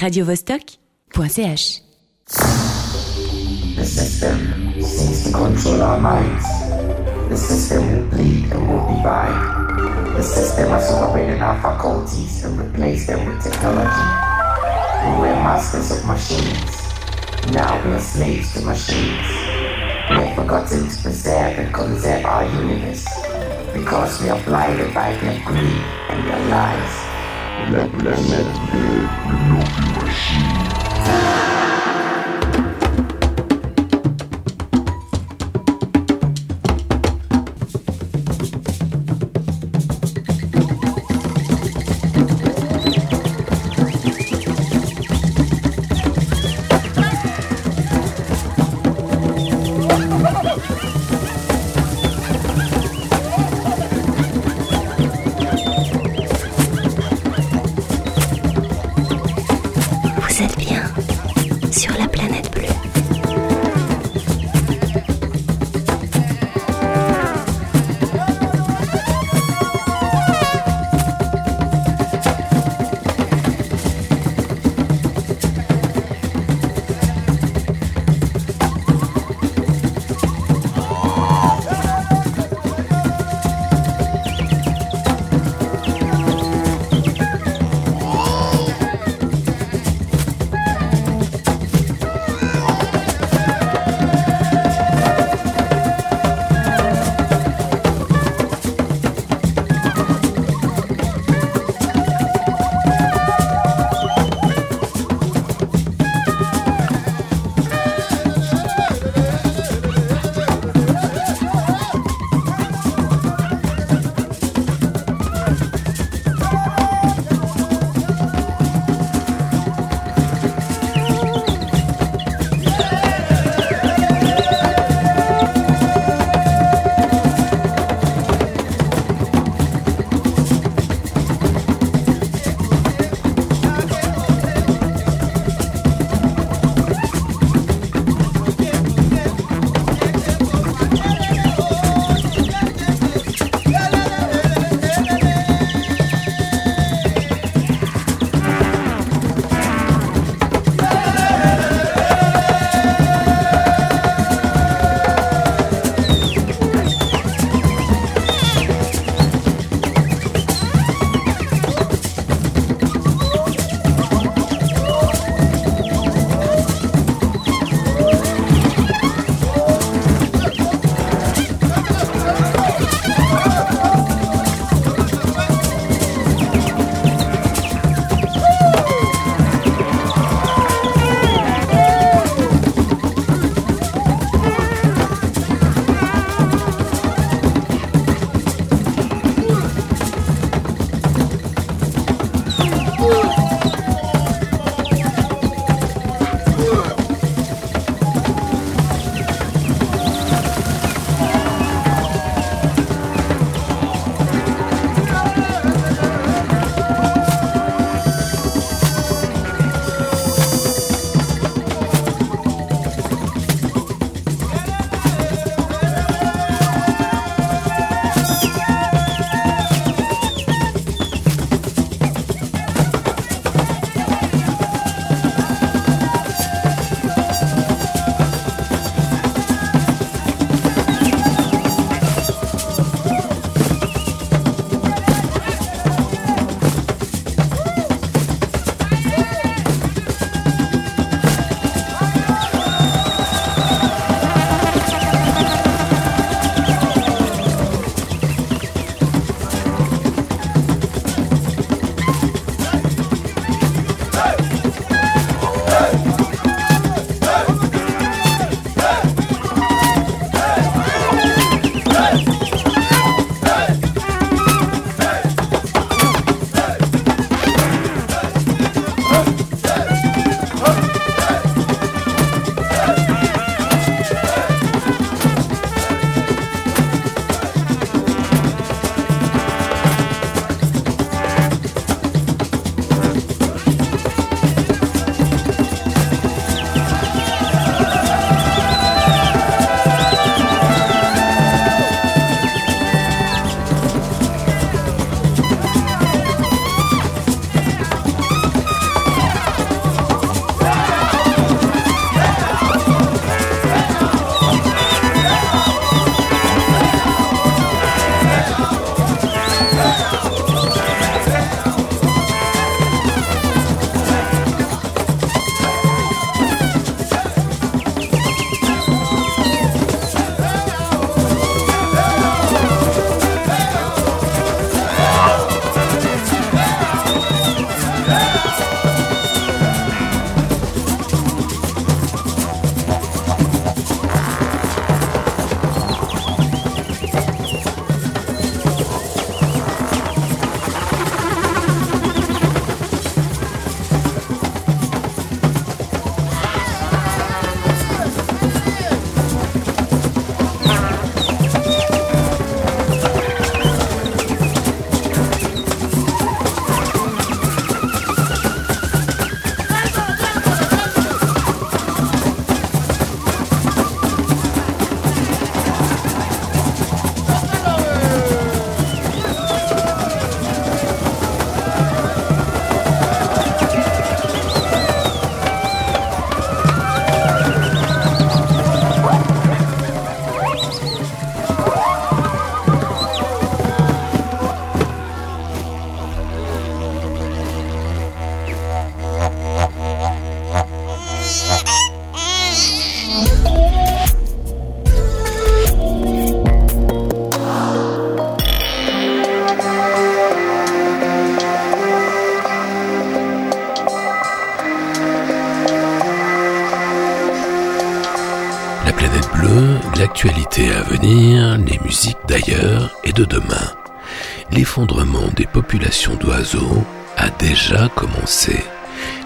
radiovostok.ch. The system seeks to control our minds. The system will bleed and will divide. The system has overridden our faculties and replaced them with technology. We were masters of machines. Now we are slaves to machines. We have forgotten to preserve and conserve our universe because we are blinded by their greed and their lies. Let them live the machine. Vous êtes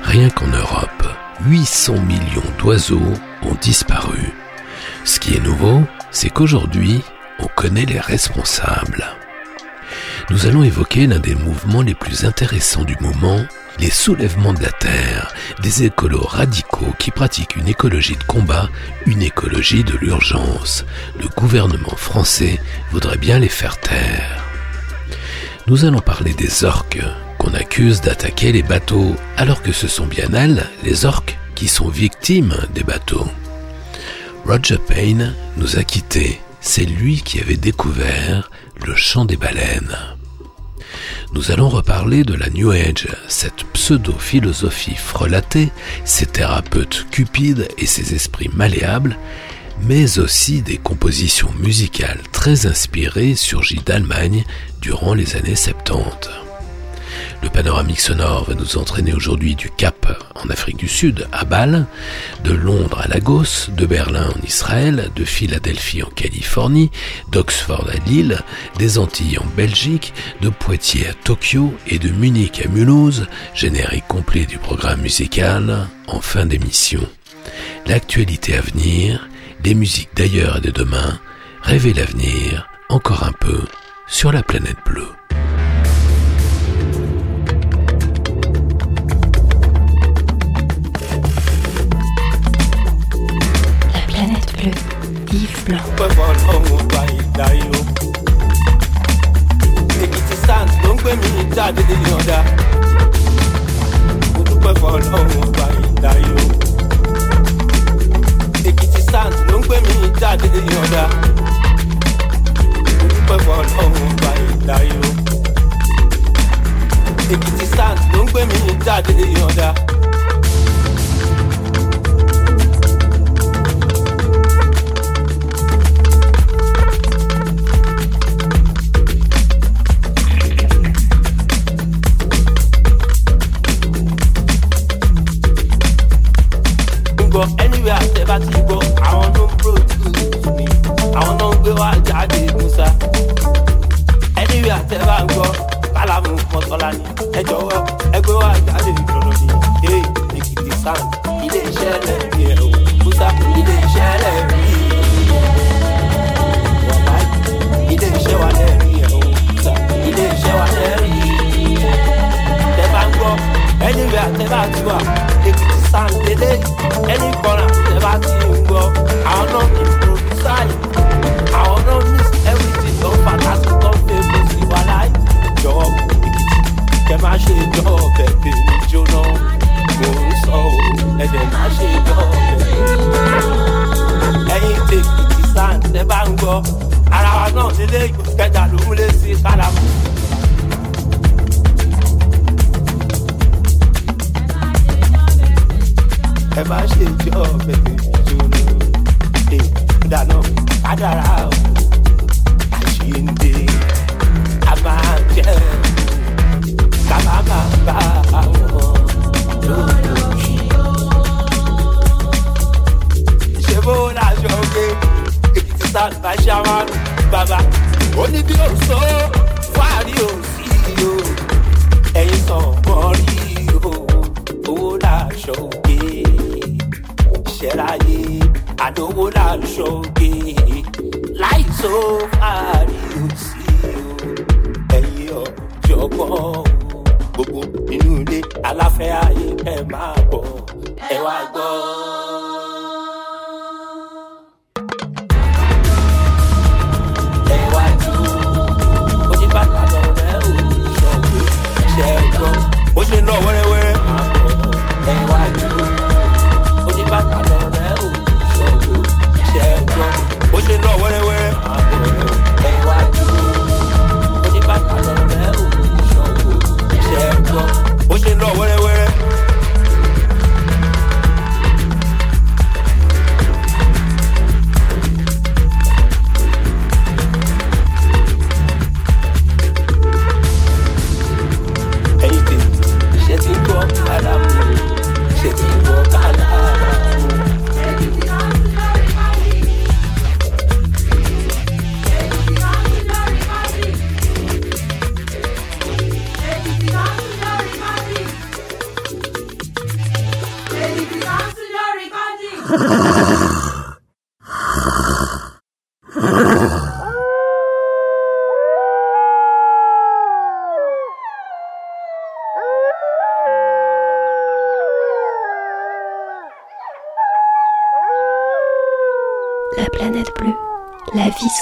Rien qu'en Europe, 800 millions d'oiseaux ont disparu. Ce qui est nouveau, c'est qu'aujourd'hui, on connaît les responsables. Nous allons évoquer l'un des mouvements les plus intéressants du moment, les soulèvements de la Terre, des écolos radicaux qui pratiquent une écologie de combat, une écologie de l'urgence. Le gouvernement français voudrait bien les faire taire. Nous allons parler des orques accuse d'attaquer les bateaux, alors que ce sont bien elles, les orques, qui sont victimes des bateaux. Roger Payne nous a quittés. C'est lui qui avait découvert le chant des baleines nous allons reparler de la New Age, cette pseudo-philosophie frelatée, ces thérapeutes cupides et ces esprits malléables, mais aussi des compositions musicales très inspirées surgies d'Allemagne durant les années 70. Le panoramique sonore va nous entraîner aujourd'hui du Cap en Afrique du Sud à Bâle, de Londres à Lagos, de Berlin en Israël, de Philadelphie en Californie, d'Oxford à Lille, des Antilles en Belgique, de Poitiers à Tokyo et de Munich à Mulhouse, générique complet du programme musical en fin d'émission. L'actualité à venir, les musiques d'ailleurs et de demain, rêver l'avenir, encore un peu, sur la planète bleue.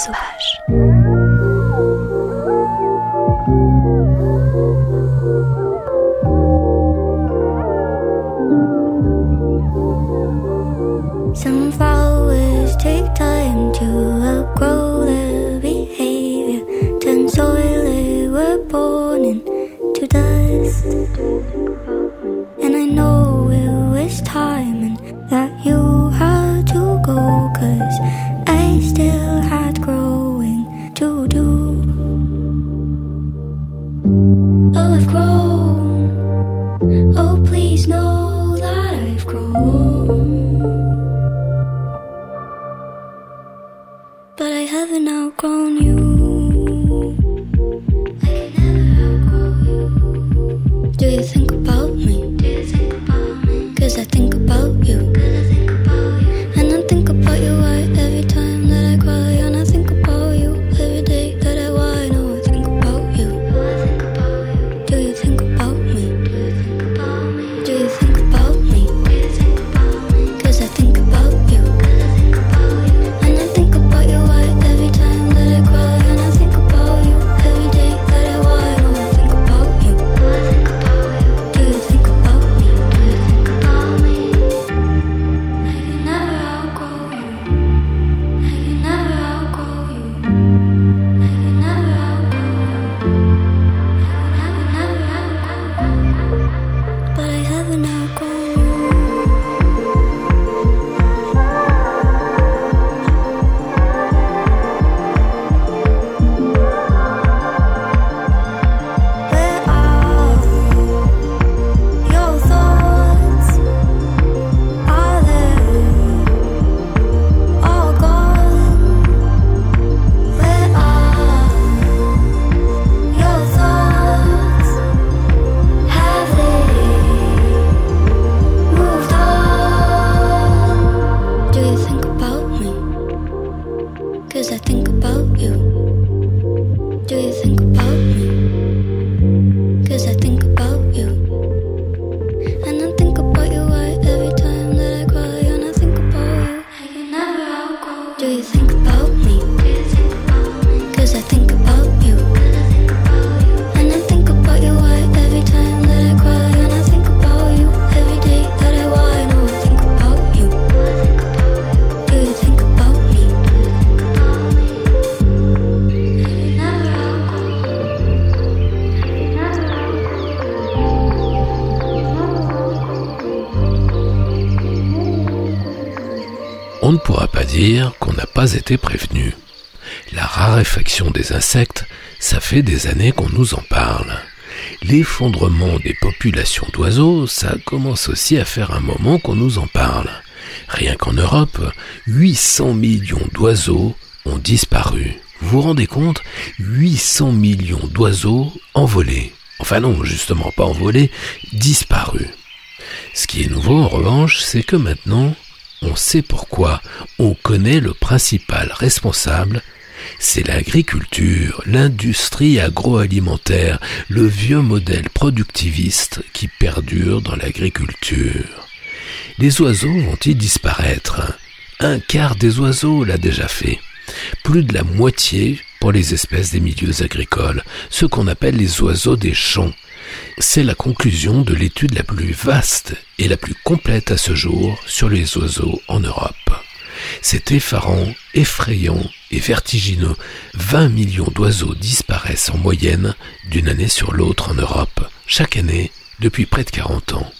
La été prévenu. La raréfaction des insectes, ça fait des années qu'on nous en parle. L'effondrement des populations d'oiseaux, ça commence aussi à faire un moment qu'on nous en parle. Rien qu'en Europe, 800 millions d'oiseaux ont disparu. Vous vous rendez compte? 800 millions d'oiseaux envolés. Enfin non, justement pas envolés, disparus. Ce qui est nouveau en revanche, c'est que maintenant, on sait pourquoi, on connaît le principal responsable, c'est l'agriculture, l'industrie agroalimentaire, le vieux modèle productiviste qui perdure dans l'agriculture. Les oiseaux vont-ils disparaître? Un quart des oiseaux l'a déjà fait. Plus de la moitié pour les espèces des milieux agricoles, ce qu'on appelle les oiseaux des champs. C'est la conclusion de l'étude la plus vaste et la plus complète à ce jour sur les oiseaux en Europe. C'est effarant, effrayant et vertigineux. 20 millions d'oiseaux disparaissent en moyenne d'une année sur l'autre en Europe, chaque année depuis près de 40 ans.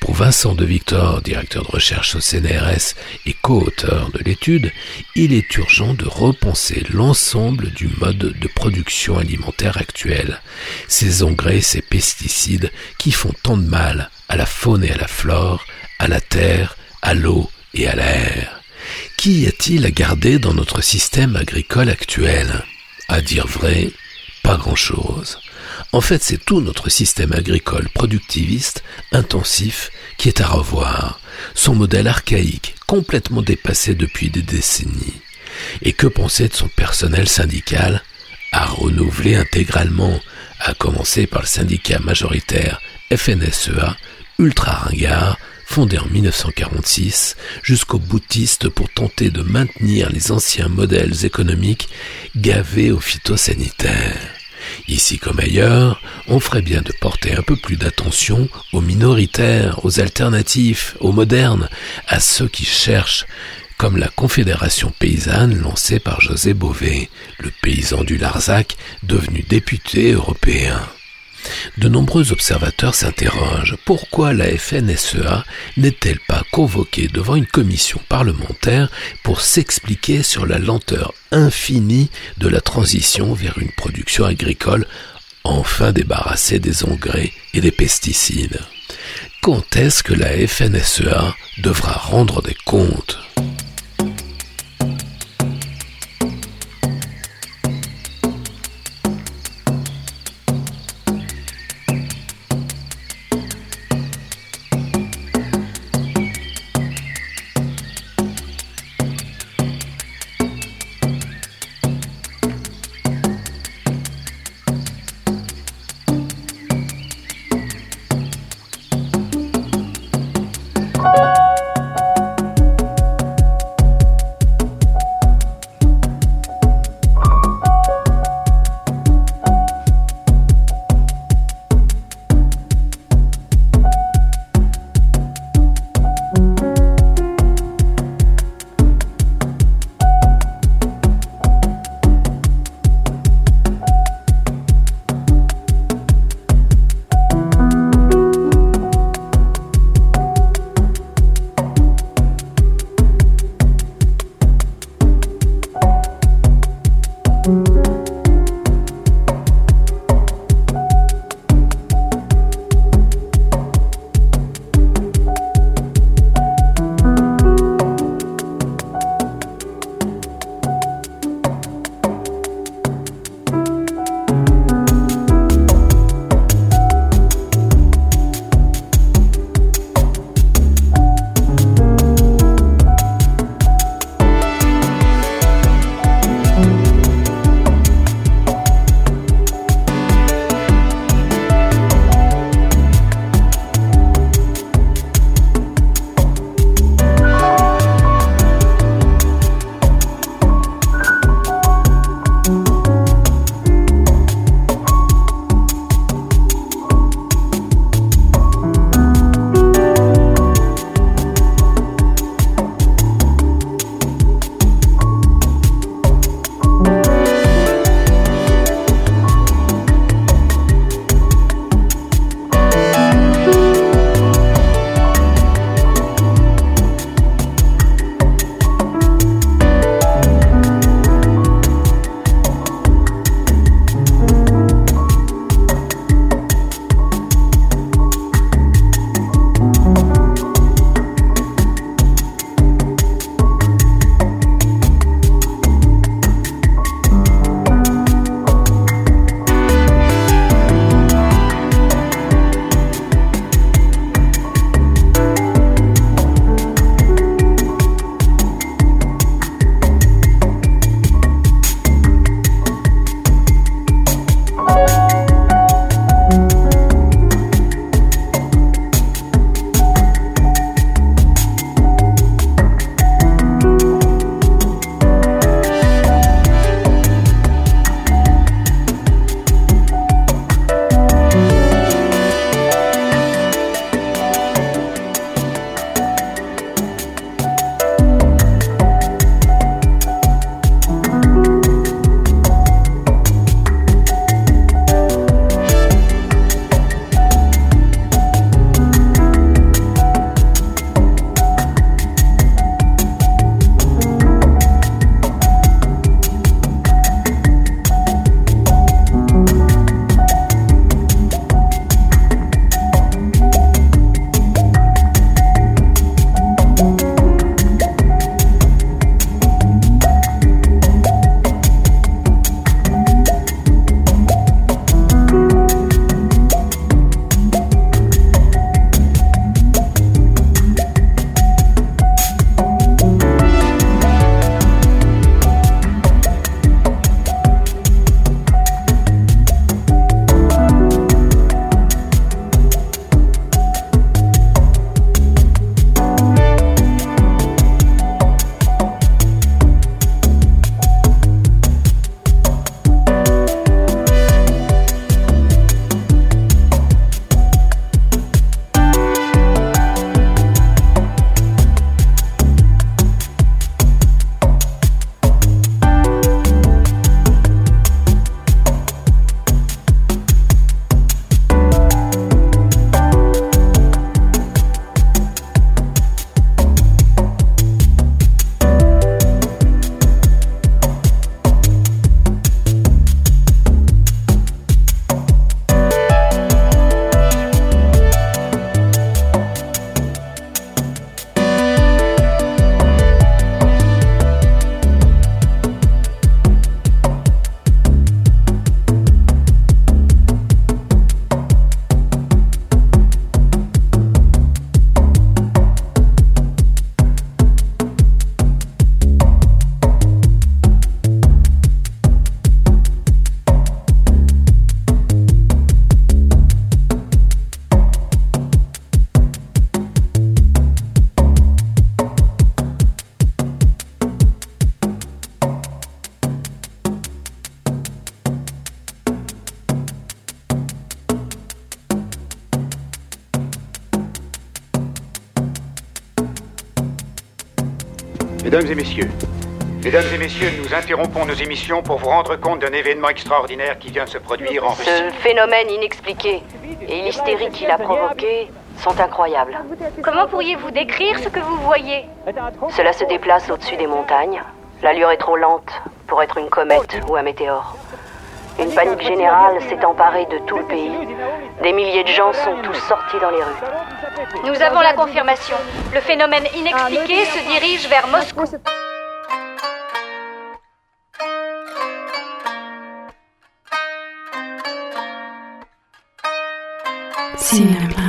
Pour Vincent de Victor, directeur de recherche au CNRS et co-auteur de l'étude, il est urgent de repenser l'ensemble du mode de production alimentaire actuel. Ces engrais, ces pesticides qui font tant de mal à la faune et à la flore, à la terre, à l'eau et à l'air. Qu'y a-t-il à garder dans notre système agricole actuel? À dire vrai, pas grand-chose. En fait, c'est tout notre système agricole productiviste, intensif, qui est à revoir. Son modèle archaïque, complètement dépassé depuis des décennies. Et que penser de son personnel syndical, à renouveler intégralement, à commencer par le syndicat majoritaire FNSEA, ultra ringard, fondé en 1946, jusqu'aux boutistes pour tenter de maintenir les anciens modèles économiques gavés aux phytosanitaires. Ici comme ailleurs, on ferait bien de porter un peu plus d'attention aux minoritaires, aux alternatifs, aux modernes, à ceux qui cherchent, comme la Confédération paysanne lancée par José Bové, le paysan du Larzac devenu député européen. De nombreux observateurs s'interrogent pourquoi la FNSEA n'est-elle pas convoquée devant une commission parlementaire pour s'expliquer sur la lenteur infinie de la transition vers une production agricole enfin débarrassée des engrais et des pesticides? Quand est-ce que la FNSEA devra rendre des comptes? Et messieurs, Mesdames et messieurs, nous interrompons nos émissions pour vous rendre compte d'un événement extraordinaire qui vient de se produire en Russie. Ce phénomène inexpliqué et l'hystérie qu'il a provoqué sont incroyables. Comment pourriez-vous décrire ce que vous voyez? Cela se déplace au-dessus des montagnes. L'allure est trop lente pour être une comète ou un météore. Une panique générale s'est emparée de tout le pays. Des milliers de gens sont tous sortis dans les rues. Nous avons la confirmation. Le phénomène inexpliqué se dirige vers Moscou. Cinéma.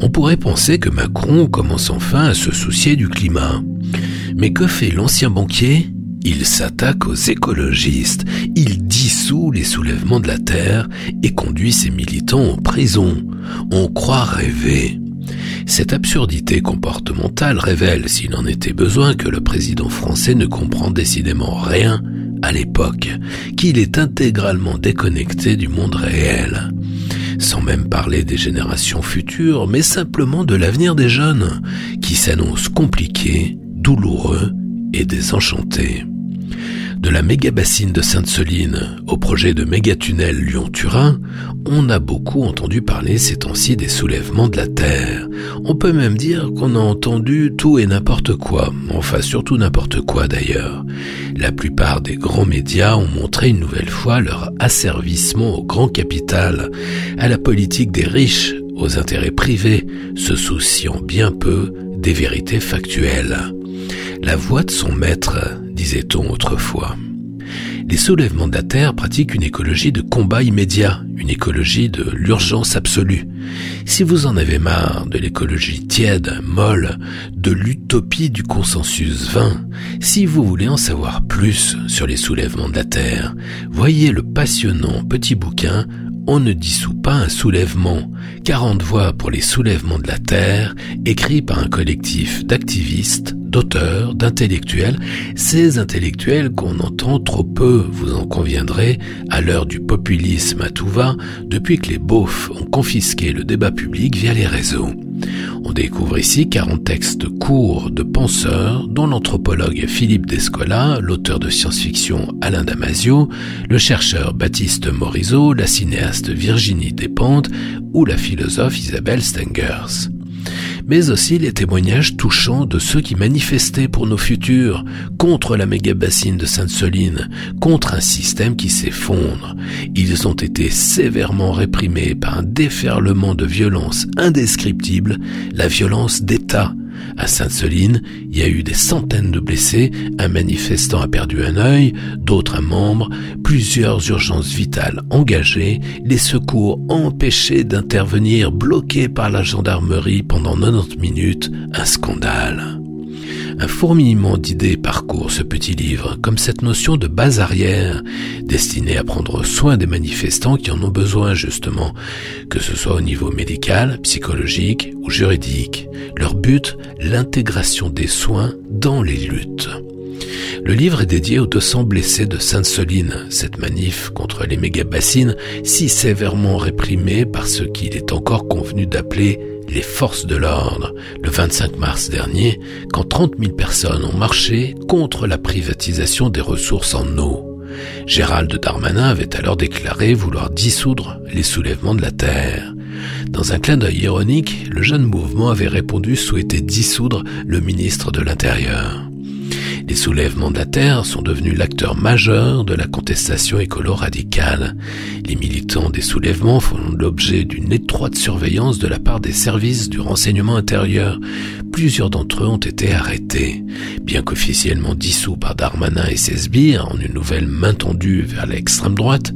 On pourrait penser que Macron commence enfin à se soucier du climat. Mais que fait l'ancien banquier? Il s'attaque aux écologistes, il dissout les soulèvements de la Terre et conduit ses militants en prison. On croit rêver. Cette absurdité comportementale révèle, s'il en était besoin, que le président français ne comprend décidément rien à l'époque, qu'il est intégralement déconnecté du monde réel. Sans même parler des générations futures, mais simplement de l'avenir des jeunes, qui s'annonce compliqué, douloureux et désenchanté. De la méga-bassine de Sainte-Soline au projet de méga-tunnel Lyon-Turin, on a beaucoup entendu parler ces temps-ci des soulèvements de la Terre. On peut même dire qu'on a entendu tout et n'importe quoi, enfin surtout n'importe quoi d'ailleurs. La plupart des grands médias ont montré une nouvelle fois leur asservissement au grand capital, à la politique des riches, aux intérêts privés, se souciant bien peu des vérités factuelles. La voix de son maître, disait-on autrefois. Les soulèvements de la Terre pratiquent une écologie de combat immédiat, une écologie de l'urgence absolue. Si vous en avez marre de l'écologie tiède, molle, de l'utopie du consensus vain, si vous voulez en savoir plus sur les soulèvements de la Terre, voyez le passionnant petit bouquin on ne dissout pas un soulèvement. 40 voix pour les soulèvements de la Terre, écrit par un collectif d'activistes, d'auteurs, d'intellectuels, ces intellectuels qu'on entend trop peu, vous en conviendrez, à l'heure du populisme à depuis que les beaufs ont confisqué le débat public via les réseaux. On découvre ici 40 textes courts de penseurs, dont l'anthropologue Philippe Descola, l'auteur de science-fiction Alain Damasio, le chercheur Baptiste Morisot, la cinéaste Virginie Despentes ou la philosophe Isabelle Stengers mais aussi les témoignages touchants de ceux qui manifestaient pour nos futurs, contre la méga-bassine de Sainte-Soline, contre un système qui s'effondre. Ils ont été sévèrement réprimés par un déferlement de violence indescriptible, la violence d'État, à Sainte-Soline, il y a eu des centaines de blessés, un manifestant a perdu un œil, d'autres un membre, plusieurs urgences vitales engagées, les secours empêchés d'intervenir, bloqués par la gendarmerie pendant 90 minutes, un scandale. Un fourmillement d'idées parcourt ce petit livre, comme cette notion de base arrière, destinée à prendre soin des manifestants qui en ont besoin justement, que ce soit au niveau médical, psychologique ou juridique. Leur but, l'intégration des soins dans les luttes. Le livre est dédié aux 200 blessés de Sainte-Soline, cette manif contre les méga-bassines si sévèrement réprimée par ce qu'il est encore convenu d'appeler les forces de l'ordre le 25 mars dernier quand 30 000 personnes ont marché contre la privatisation des ressources en eau. Gérald Darmanin avait alors déclaré vouloir dissoudre les soulèvements de la terre. Dans un clin d'œil ironique, le jeune mouvement avait répondu souhaiter dissoudre le ministre de l'Intérieur. Les soulèvements de la Terre sont devenus l'acteur majeur de la contestation écolo-radicale. Les militants des soulèvements font l'objet d'une étroite surveillance de la part des services du renseignement intérieur. Plusieurs d'entre eux ont été arrêtés. Bien qu'officiellement dissous par Darmanin et ses sbires en une nouvelle main tendue vers l'extrême droite,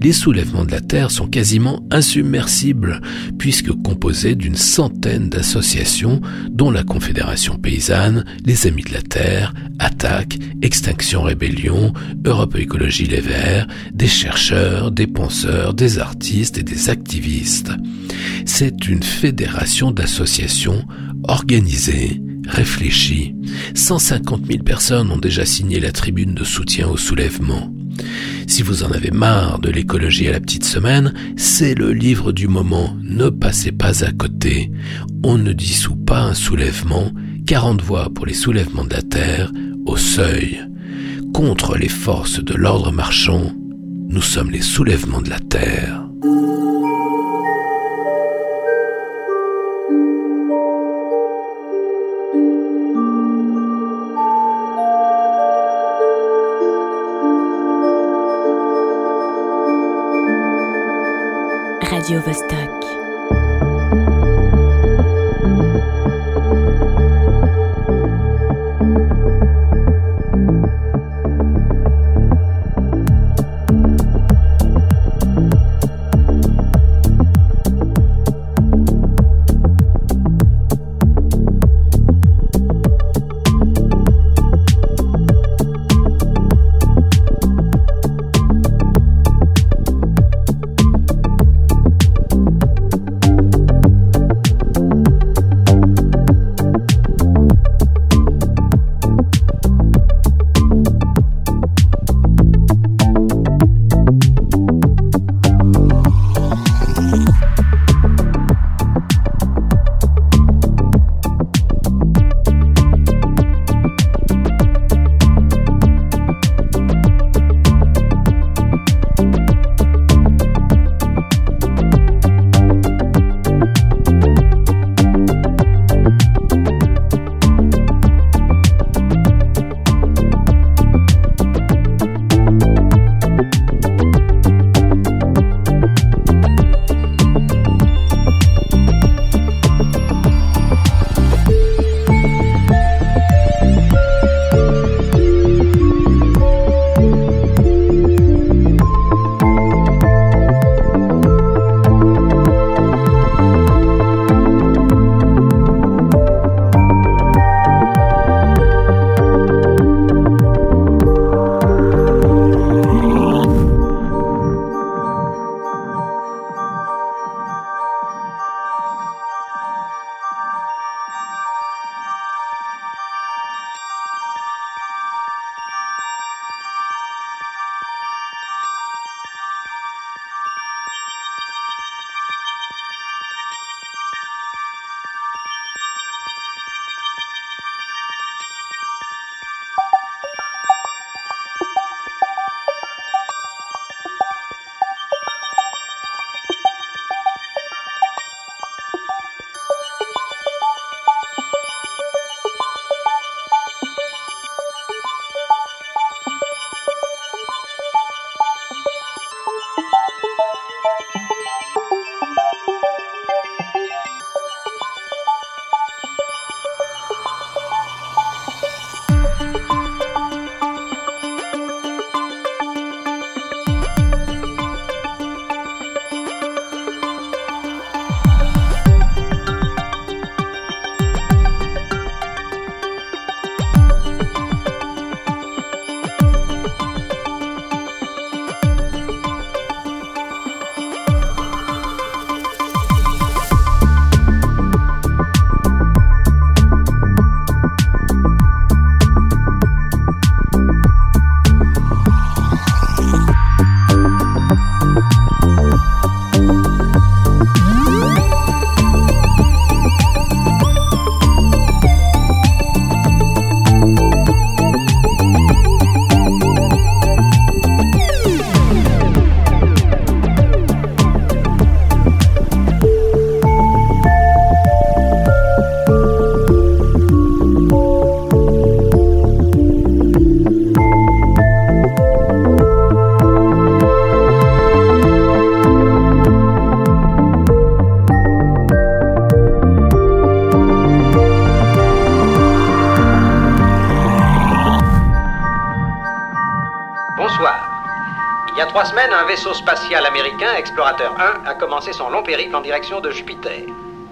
les soulèvements de la Terre sont quasiment insubmersibles, puisque composés d'une centaine d'associations, dont la Confédération paysanne, les Amis de la Terre, Attaque, Extinction Rébellion, Europe Écologie Les Verts, des chercheurs, des penseurs, des artistes et des activistes. C'est une fédération d'associations organisée, réfléchie. 150 000 personnes ont déjà signé la tribune de soutien au soulèvement. Si vous en avez marre de l'écologie à la petite semaine, c'est le livre du moment. Ne passez pas à côté. On ne dissout pas un soulèvement. 40 voix pour les soulèvements de la Terre, au seuil. Contre les forces de l'ordre marchand, nous sommes les soulèvements de la terre. Radio Vostok. Explorateur 1, a commencé son long périple en direction de Jupiter.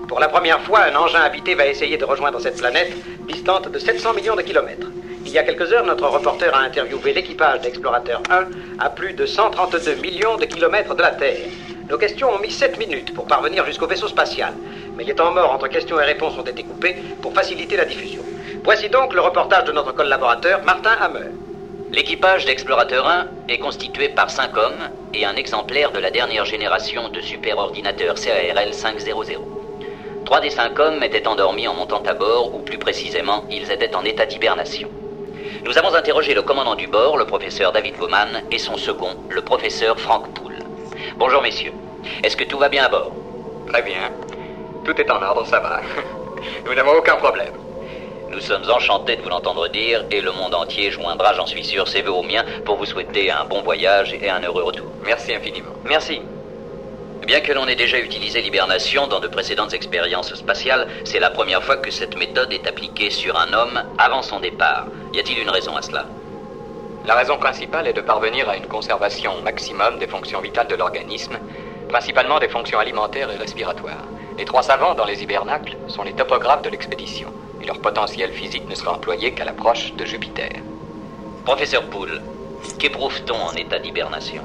Pour la première fois, un engin habité va essayer de rejoindre cette planète, distante de 700 millions de kilomètres. Il y a quelques heures, notre reporter a interviewé l'équipage d'Explorateur 1 à plus de 132 millions de kilomètres de la Terre. Nos questions ont mis 7 minutes pour parvenir jusqu'au vaisseau spatial, mais les temps morts entre questions et réponses ont été coupés pour faciliter la diffusion. Voici donc le reportage de notre collaborateur Martin Hammer. L'équipage d'Explorateur 1 est constitué par 5 hommes et un exemplaire de la dernière génération de superordinateurs CARL 500. Trois des cinq hommes étaient endormis en montant à bord, ou plus précisément, ils étaient en état d'hibernation. Nous avons interrogé le commandant du bord, le professeur David Bowman, et son second, le professeur Frank Poole. Bonjour messieurs. Est-ce que tout va bien à bord? Très bien. Tout est en ordre, ça va. Nous n'avons aucun problème. Nous sommes enchantés de vous l'entendre dire et le monde entier joindra, j'en suis sûr, ses voeux aux miens pour vous souhaiter un bon voyage et un heureux retour. Merci infiniment. Merci. Bien que l'on ait déjà utilisé l'hibernation dans de précédentes expériences spatiales, c'est la première fois que cette méthode est appliquée sur un homme avant son départ. Y a-t-il une raison à cela? La raison principale est de parvenir à une conservation maximum des fonctions vitales de l'organisme, principalement des fonctions alimentaires et respiratoires. Les trois savants dans les hibernacles sont les topographes de l'expédition, leur potentiel physique ne sera employé qu'à l'approche de Jupiter. Professeur Poole, qu'éprouve-t-on en état d'hibernation?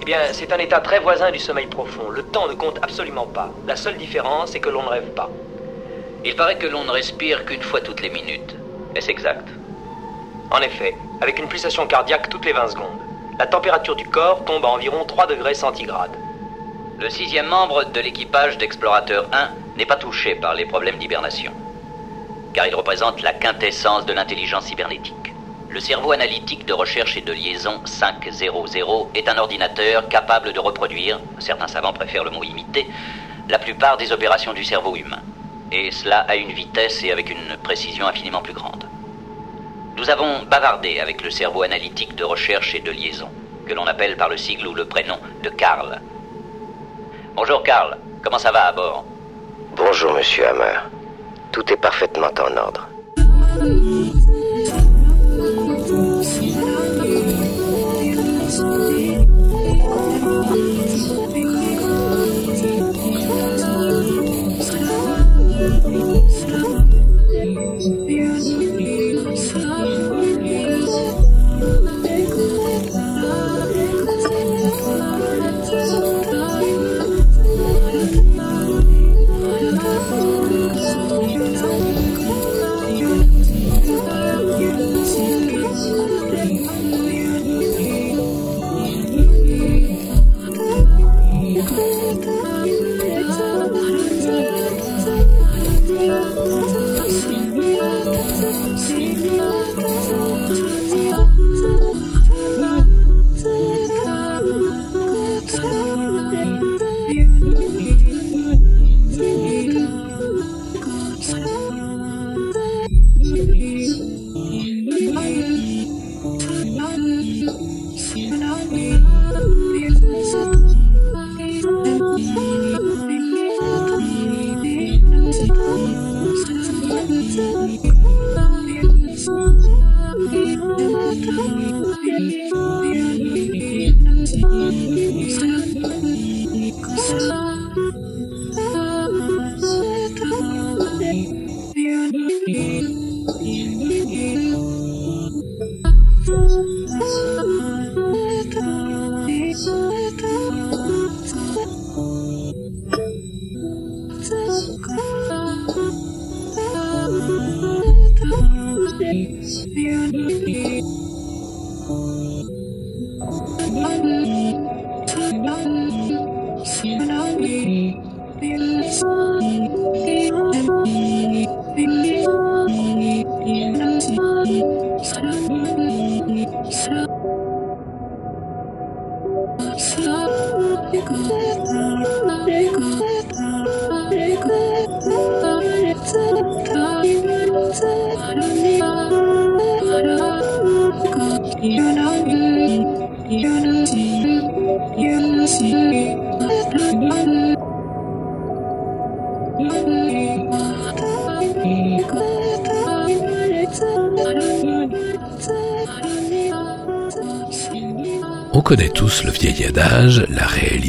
Eh bien, c'est un état très voisin du sommeil profond. Le temps ne compte absolument pas. La seule différence, c'est que l'on ne rêve pas. Il paraît que l'on ne respire qu'une fois toutes les minutes. Est-ce exact? En effet, avec une pulsation cardiaque toutes les 20 secondes. La température du corps tombe à environ 3 degrés centigrades. Le sixième membre de l'équipage d'Explorateur 1 n'est pas touché par les problèmes d'hibernation, car il représente la quintessence de l'intelligence cybernétique. Le cerveau analytique de recherche et de liaison 500 est un ordinateur capable de reproduire, certains savants préfèrent le mot imiter, la plupart des opérations du cerveau humain. Et cela à une vitesse et avec une précision infiniment plus grande. Nous avons bavardé avec le cerveau analytique de recherche et de liaison, que l'on appelle par le sigle ou le prénom de Karl. Bonjour Karl, comment ça va à bord? Bonjour, monsieur Hammer. Tout est parfaitement en ordre.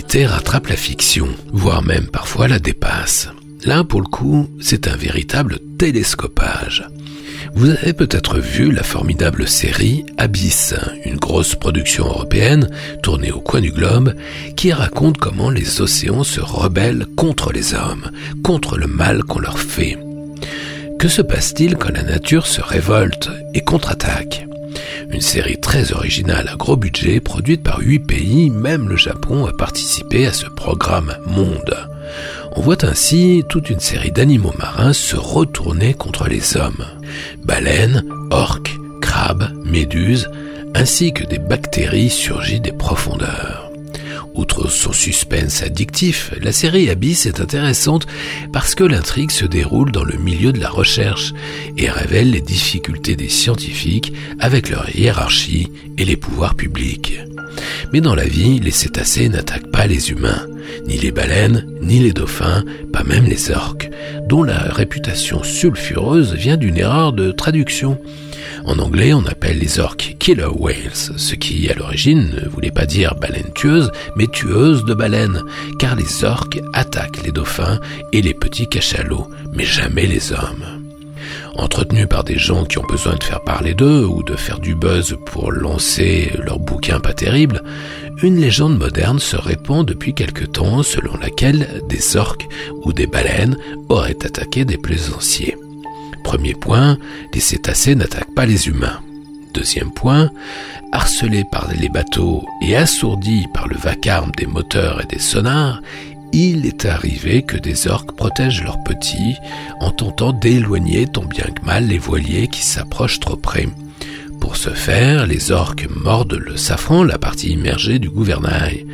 Réalité rattrape la fiction, voire même parfois la dépasse. Là, pour le coup, c'est un véritable télescopage. Vous avez peut-être vu la formidable série Abyss, une grosse production européenne tournée au coin du globe qui raconte comment les océans se rebellent contre les hommes, contre le mal qu'on leur fait. Que se passe-t-il quand la nature se révolte et contre-attaque? Une série très originale à gros budget produite par huit pays, même le Japon a participé à ce programme Monde. On voit ainsi toute une série d'animaux marins se retourner contre les hommes. Baleines, orques, crabes, méduses, ainsi que des bactéries surgies des profondeurs. Outre son suspense addictif, la série Abyss est intéressante parce que l'intrigue se déroule dans le milieu de la recherche et révèle les difficultés des scientifiques avec leur hiérarchie et les pouvoirs publics. Mais dans la vie, les cétacés n'attaquent pas les humains, ni les baleines, ni les dauphins, pas même les orques, dont la réputation sulfureuse vient d'une erreur de traduction. En anglais, on appelle les orques killer whales, ce qui à l'origine ne voulait pas dire baleine tueuse, mais tueuse de baleines, car les orques attaquent les dauphins et les petits cachalots, mais jamais les hommes entretenus par des gens qui ont besoin de faire parler d'eux ou de faire du buzz pour lancer leur bouquin pas terrible, une légende moderne se répand depuis quelque temps selon laquelle des orques ou des baleines auraient attaqué des plaisanciers. Premier point, les cétacés n'attaquent pas les humains. Deuxième point, harcelés par les bateaux et assourdis par le vacarme des moteurs et des sonars, il est arrivé que des orques protègent leurs petits en tentant d'éloigner tant bien que mal les voiliers qui s'approchent trop près. Pour ce faire, les orques mordent le safran, la partie immergée du gouvernail.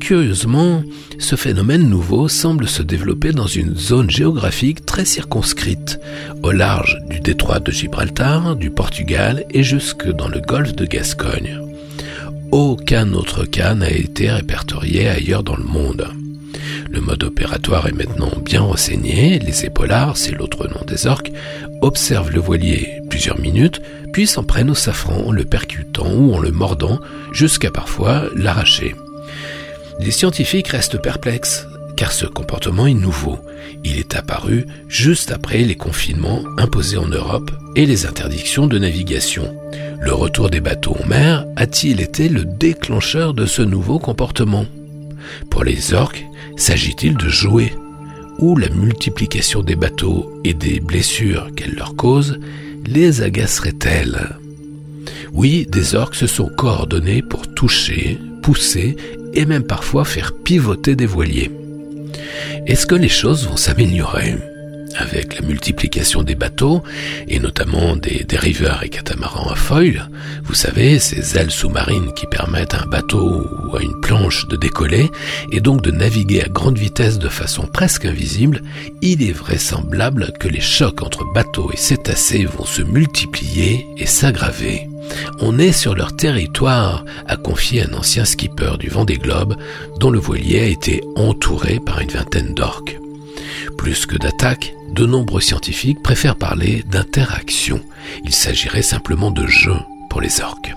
Curieusement, ce phénomène nouveau semble se développer dans une zone géographique très circonscrite, au large du détroit de Gibraltar, du Portugal et jusque dans le golfe de Gascogne. Aucun autre cas n'a été répertorié ailleurs dans le monde. Le mode opératoire est maintenant bien renseigné. Les épaulards, c'est l'autre nom des orques, observent le voilier plusieurs minutes, puis s'en prennent au safran en le percutant ou en le mordant, jusqu'à parfois l'arracher. Les scientifiques restent perplexes, car ce comportement est nouveau. Il est apparu juste après les confinements imposés en Europe et les interdictions de navigation. Le retour des bateaux en mer a-t-il été le déclencheur de ce nouveau comportement? Pour les orques, S'agit-il de jouer Ou la multiplication des bateaux et des blessures qu'elle leur cause les agacerait-elle? Oui, des orques se sont coordonnés pour toucher, pousser et même parfois faire pivoter des voiliers. Est-ce que les choses vont s'améliorer? Avec la multiplication des bateaux, et notamment des dériveurs et catamarans à foil, vous savez, ces ailes sous-marines qui permettent à un bateau ou à une planche de décoller, et donc de naviguer à grande vitesse de façon presque invisible, il est vraisemblable que les chocs entre bateaux et cétacés vont se multiplier et s'aggraver. On est sur leur territoire, a confié un ancien skipper du Vendée Globe, dont le voilier a été entouré par une vingtaine d'orques. Plus que d'attaques, de nombreux scientifiques préfèrent parler d'interaction. Il s'agirait simplement de jeu pour les orques.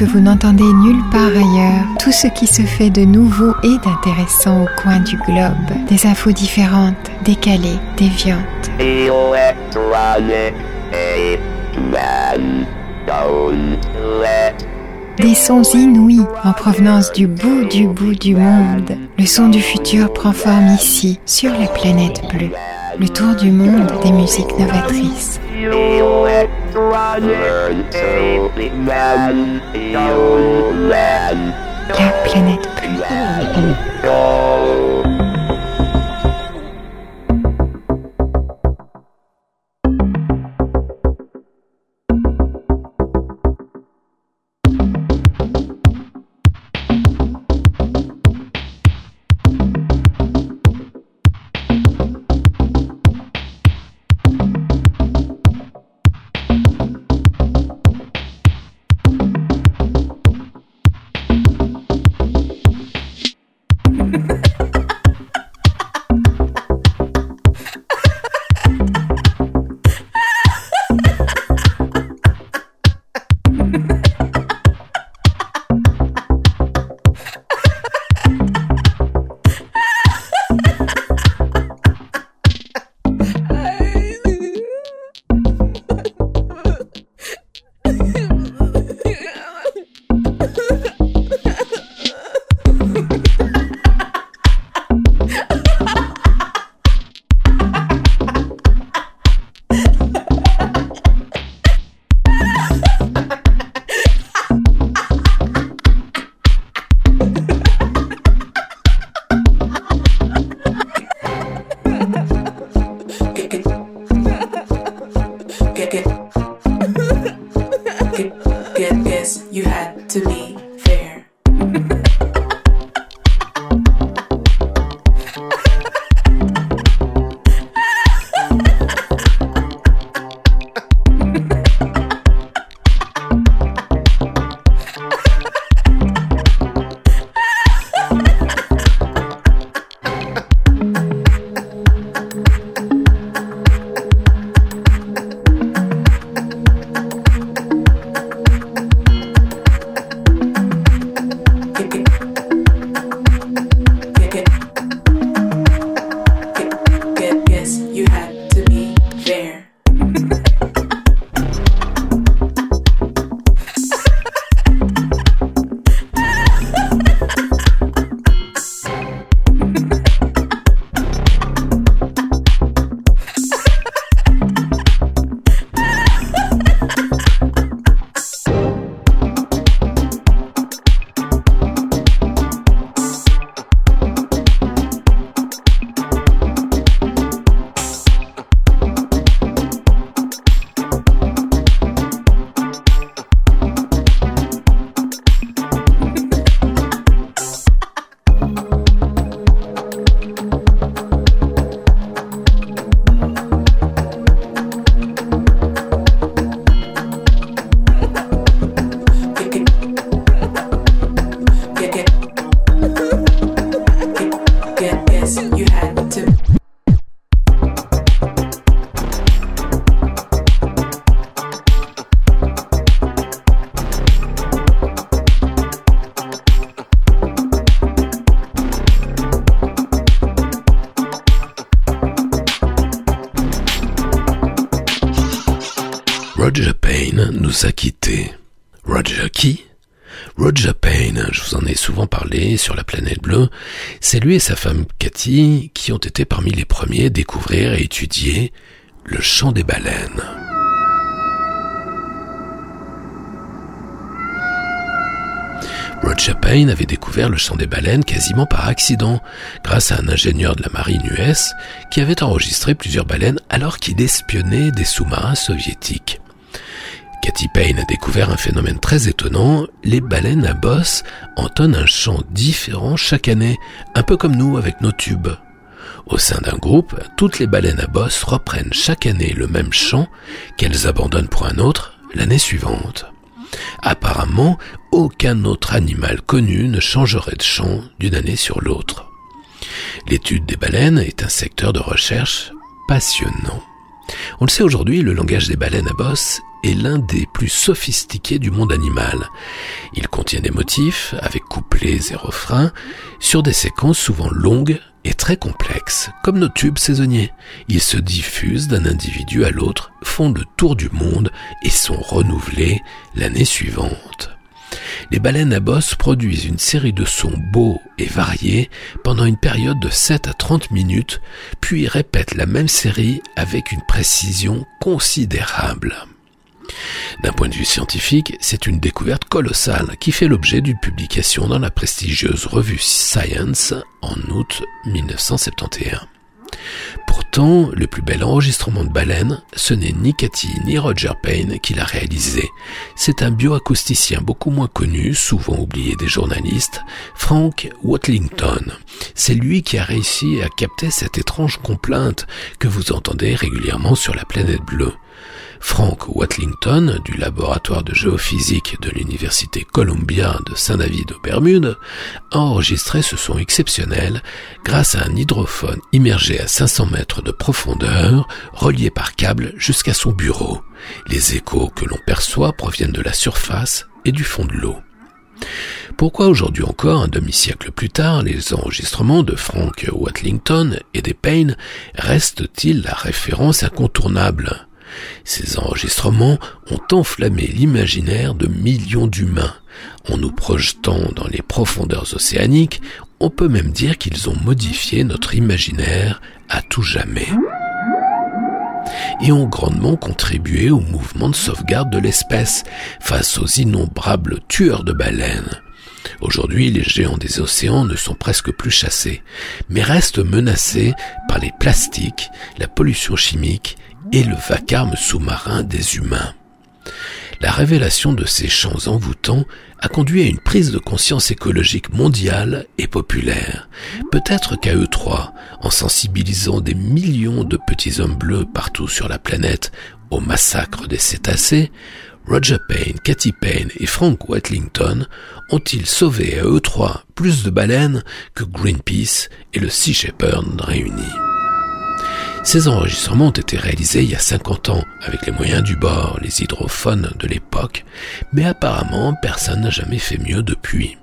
Que vous n'entendez nulle part ailleurs, tout ce qui se fait de nouveau et d'intéressant au coin du globe, des infos différentes, décalées, déviantes. Des sons inouïs en provenance du bout du bout du monde. Le son du futur prend forme ici, sur la planète bleue. Le tour du monde des musiques novatrices. La planète bleue. Et sa femme Cathy qui ont été parmi les premiers à découvrir et étudier le chant des baleines. Roger Payne avait découvert le chant des baleines quasiment par accident, grâce à un ingénieur de la marine US qui avait enregistré plusieurs baleines alors qu'il espionnait des sous-marins soviétiques. A découvert un phénomène très étonnant, les baleines à bosse entonnent un chant différent chaque année, un peu comme nous avec nos tubes. Au sein d'un groupe, toutes les baleines à bosse reprennent chaque année le même chant qu'elles abandonnent pour un autre l'année suivante. Apparemment, aucun autre animal connu ne changerait de chant d'une année sur l'autre. L'étude des baleines est un secteur de recherche passionnant. On le sait aujourd'hui, le langage des baleines à bosse est l'un des plus sophistiqués du monde animal. Il contient des motifs, avec couplets et refrains, sur des séquences souvent longues et très complexes, comme nos tubes saisonniers. Ils se diffusent d'un individu à l'autre, font le tour du monde et sont renouvelés l'année suivante. Les baleines à bosse produisent une série de sons beaux et variés pendant une période de 7 à 30 minutes, puis répètent la même série avec une précision considérable. D'un point de vue scientifique, c'est une découverte colossale qui fait l'objet d'une publication dans la prestigieuse revue Science en août 1971. Pourtant, le plus bel enregistrement de baleine, ce n'est ni Cathy ni Roger Payne qui l'a réalisé. C'est un bioacousticien beaucoup moins connu, souvent oublié des journalistes, Frank Watlington. C'est lui qui a réussi à capter cette étrange complainte que vous entendez régulièrement sur la planète bleue. Frank Watlington, du laboratoire de géophysique de l'université Columbia de Saint-David aux Bermudes, a enregistré ce son exceptionnel grâce à un hydrophone immergé à 500 mètres de profondeur, relié par câble jusqu'à son bureau. Les échos que l'on perçoit proviennent de la surface et du fond de l'eau. Pourquoi aujourd'hui encore, un demi-siècle plus tard, les enregistrements de Frank Watlington et des Payne restent-ils la référence incontournable? Ces enregistrements ont enflammé l'imaginaire de millions d'humains. En nous projetant dans les profondeurs océaniques, on peut même dire qu'ils ont modifié notre imaginaire à tout jamais et ont grandement contribué au mouvement de sauvegarde de l'espèce face aux innombrables tueurs de baleines. Aujourd'hui, les géants des océans ne sont presque plus chassés, mais restent menacés par les plastiques, la pollution chimique et le vacarme sous-marin des humains. La révélation de ces champs envoûtants a conduit à une prise de conscience écologique mondiale et populaire. Peut-être qu'à eux trois, en sensibilisant des millions de petits hommes bleus partout sur la planète au massacre des cétacés, Roger Payne, Cathy Payne et Frank Watlington ont-ils sauvé à eux trois plus de baleines que Greenpeace et le Sea Shepherd réunis. Ces enregistrements ont été réalisés il y a 50 ans avec les moyens du bord, les hydrophones de l'époque, mais apparemment personne n'a jamais fait mieux depuis.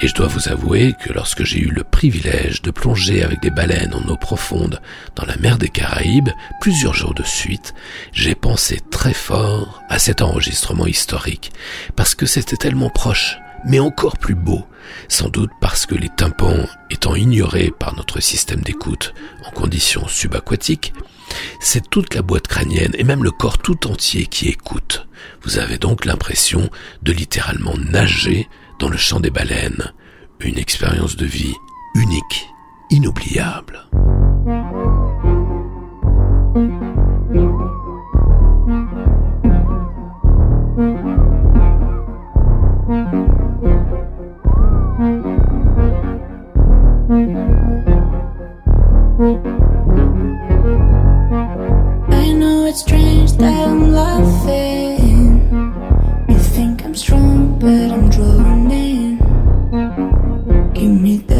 Et je dois vous avouer que lorsque j'ai eu le privilège de plonger avec des baleines en eau profonde dans la mer des Caraïbes plusieurs jours de suite, j'ai pensé très fort à cet enregistrement historique, parce que c'était tellement proche, mais encore plus beau, sans doute parce que les tympans étant ignorés par notre système d'écoute en conditions subaquatiques, c'est toute la boîte crânienne et même le corps tout entier qui écoute. Vous avez donc l'impression de littéralement nager dans le champ des baleines. Une expérience de vie unique, inoubliable. I know it's strange that I'm laughing. You think I'm strong, but I'm drawing in. Give me the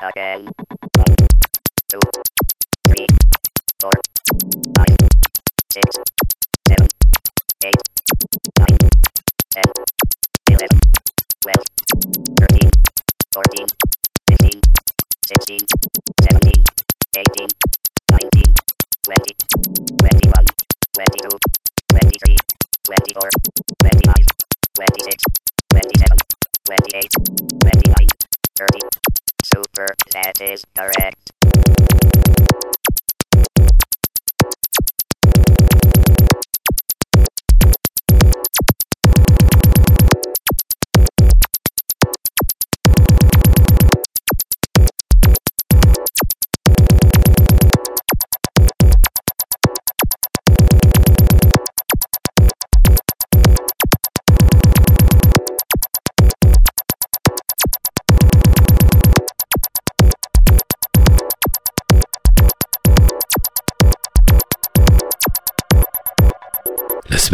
again. Super, that is correct.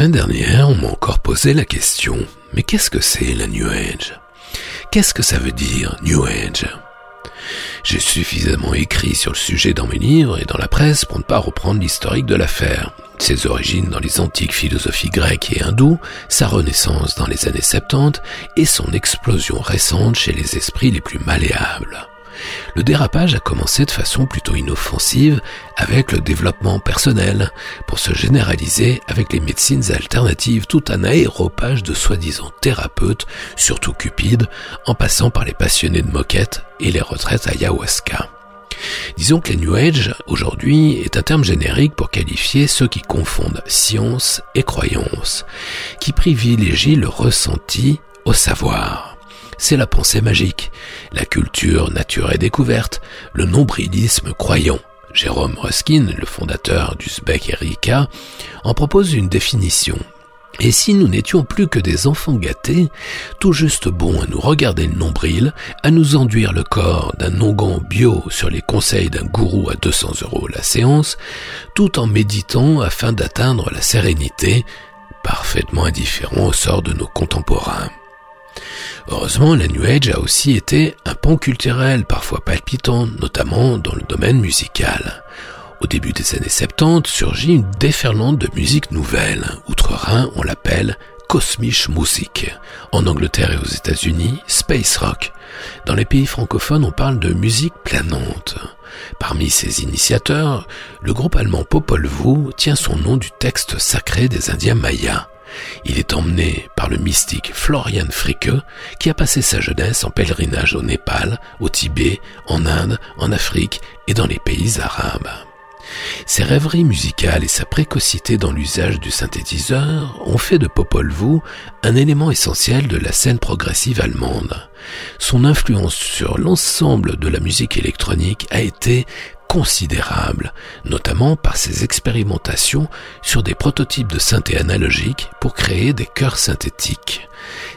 Semaine dernière, on m'a encore posé la question, mais qu'est-ce que c'est la New Age? Qu'est-ce que ça veut dire New Age? J'ai suffisamment écrit sur le sujet dans mes livres et dans la presse pour ne pas reprendre l'historique de l'affaire. Ses origines dans les antiques philosophies grecques et hindoues, sa renaissance dans les années 70 et son explosion récente chez les esprits les plus malléables. Le dérapage a commencé de façon plutôt inoffensive avec le développement personnel, pour se généraliser avec les médecines alternatives tout un aéropage de soi-disant thérapeutes, surtout cupides, en passant par les passionnés de moquettes et les retraites ayahuasca. Disons que la New Age, aujourd'hui, est un terme générique pour qualifier ceux qui confondent science et croyance, qui privilégient le ressenti au savoir. C'est la pensée magique, la culture nature et découverte, le nombrilisme croyant. Jérôme Ruskin, le fondateur du SBEC Erika, en propose une définition et si nous n'étions plus que des enfants gâtés, tout juste bons à nous regarder le nombril, à nous enduire le corps d'un onguent bio sur les conseils d'un gourou à 200 euros la séance, tout en méditant afin d'atteindre la sérénité, parfaitement indifférent au sort de nos contemporains. Heureusement, la New Age a aussi été un pont culturel parfois palpitant, notamment dans le domaine musical. Au début des années 70 surgit une déferlante de musique nouvelle. Outre-Rhin, on l'appelle Kosmisch Musik. En Angleterre et aux États-Unis, Space Rock. Dans les pays francophones, on parle de musique planante. Parmi ses initiateurs, le groupe allemand Popol Vuh tient son nom du texte sacré des Indiens mayas. Il est emmené par le mystique Florian Fricke, qui a passé sa jeunesse en pèlerinage au Népal, au Tibet, en Inde, en Afrique et dans les pays arabes. Ses rêveries musicales et sa précocité dans l'usage du synthétiseur ont fait de Popol Vuh un élément essentiel de la scène progressive allemande. Son influence sur l'ensemble de la musique électronique a été considérable, notamment par ses expérimentations sur des prototypes de synthé analogiques pour créer des chœurs synthétiques.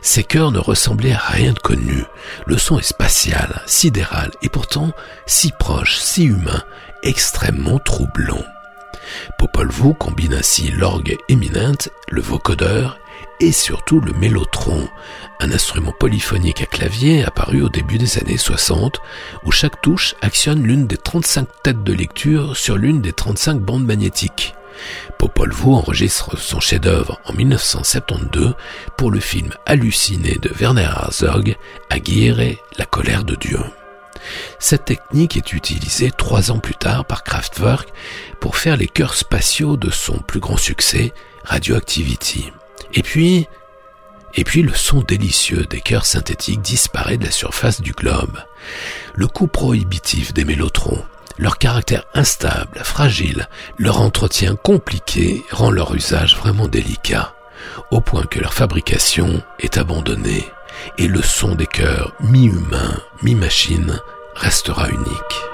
Ces chœurs ne ressemblaient à rien de connu. Le son est spatial, sidéral et pourtant si proche, si humain, extrêmement troublant. Popol Vuh combine ainsi l'orgue éminente, le vocodeur et surtout le mélotron, un instrument polyphonique à clavier apparu au début des années 60, où chaque touche actionne l'une des 35 têtes de lecture sur l'une des 35 bandes magnétiques. Popol Vuh enregistre son chef-d'œuvre en 1972 pour le film halluciné de Werner Herzog, Aguirre, la colère de Dieu. Cette technique est utilisée trois ans plus tard par Kraftwerk pour faire les chœurs spatiaux de son plus grand succès, Radioactivity. Et puis, et puis le son délicieux des chœurs synthétiques disparaît de la surface du globe. Le coût prohibitif des mélotrons, leur caractère instable, fragile, leur entretien compliqué rend leur usage vraiment délicat, au point que leur fabrication est abandonnée et le son des chœurs mi-humain, mi-machine restera unique.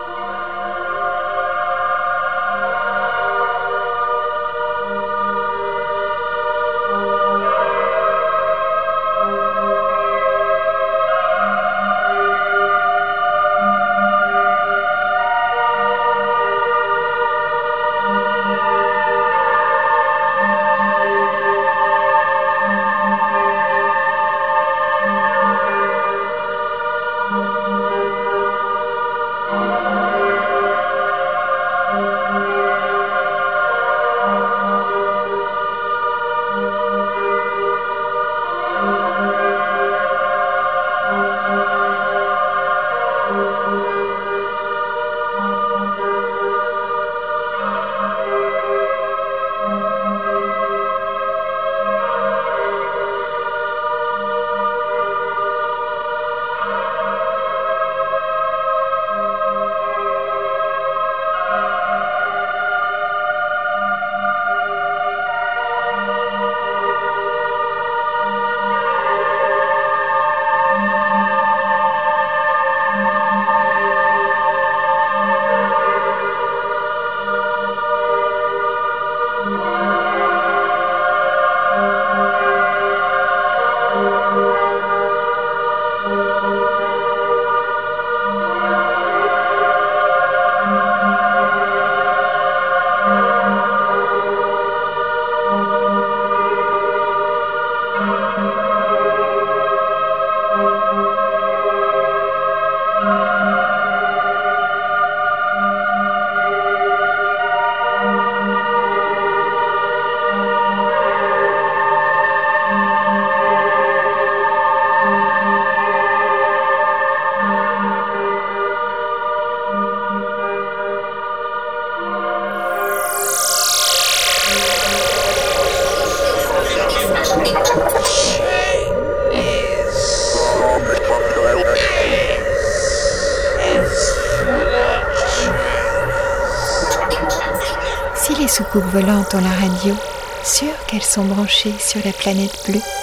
Ont la radio, sûres qu'elles sont branchées sur la planète bleue.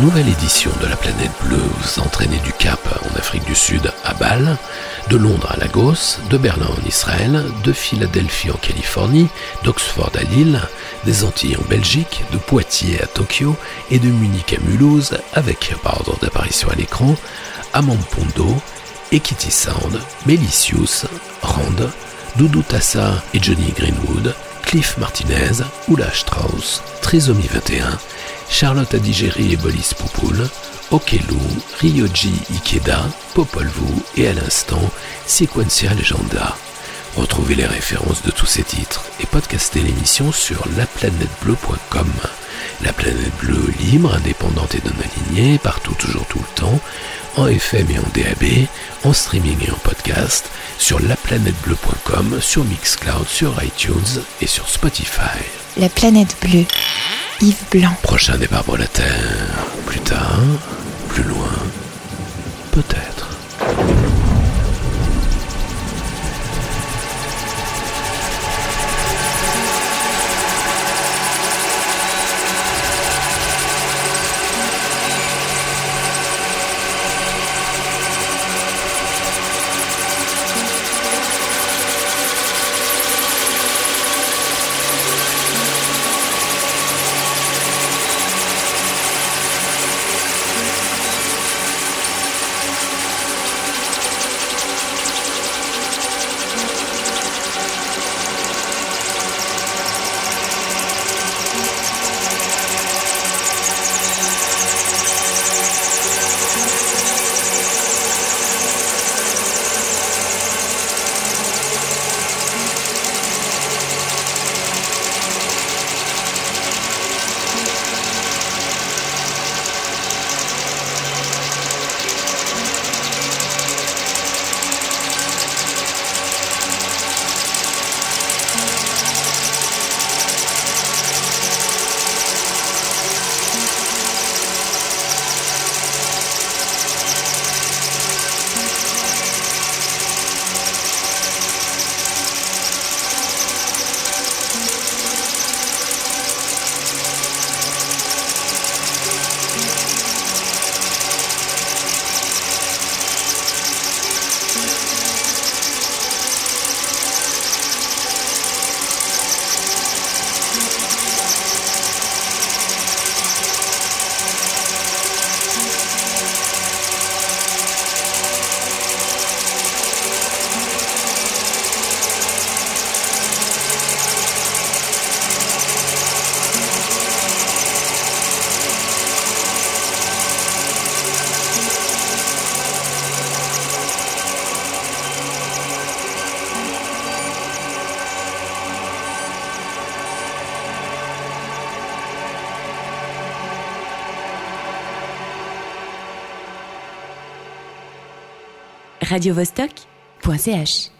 Nouvelle édition de la planète bleue, vous entraînez du Cap en Afrique du Sud à Bâle, de Londres à Lagos, de Berlin en Israël, de Philadelphie en Californie, d'Oxford à Lille, des Antilles en Belgique, de Poitiers à Tokyo et de Munich à Mulhouse avec, par ordre d'apparition à l'écran, Amampondo, Equity Sound, Melicius, Rand, Doudou Tassa et Johnny Greenwood, Cliff Martinez, Oula Strauss, Trisomie 21, Charlotte Adigéry et Bolis Poupoul, Okelu, Ryoji Ikeda, Popol Vuh et à l'instant Sequencia Legenda. Retrouvez les références de tous ces titres et podcastez l'émission sur laplanetbleu.com. La planète bleue libre, indépendante et non alignée, partout, toujours, tout le temps, en FM et en DAB, en streaming et en podcast, sur laplanetbleu.com, sur Mixcloud, sur iTunes et sur Spotify. La planète bleue. Yves Blanc. Prochain départ pour la Terre. Plus tard, plus loin, peut-être. radiovostok.ch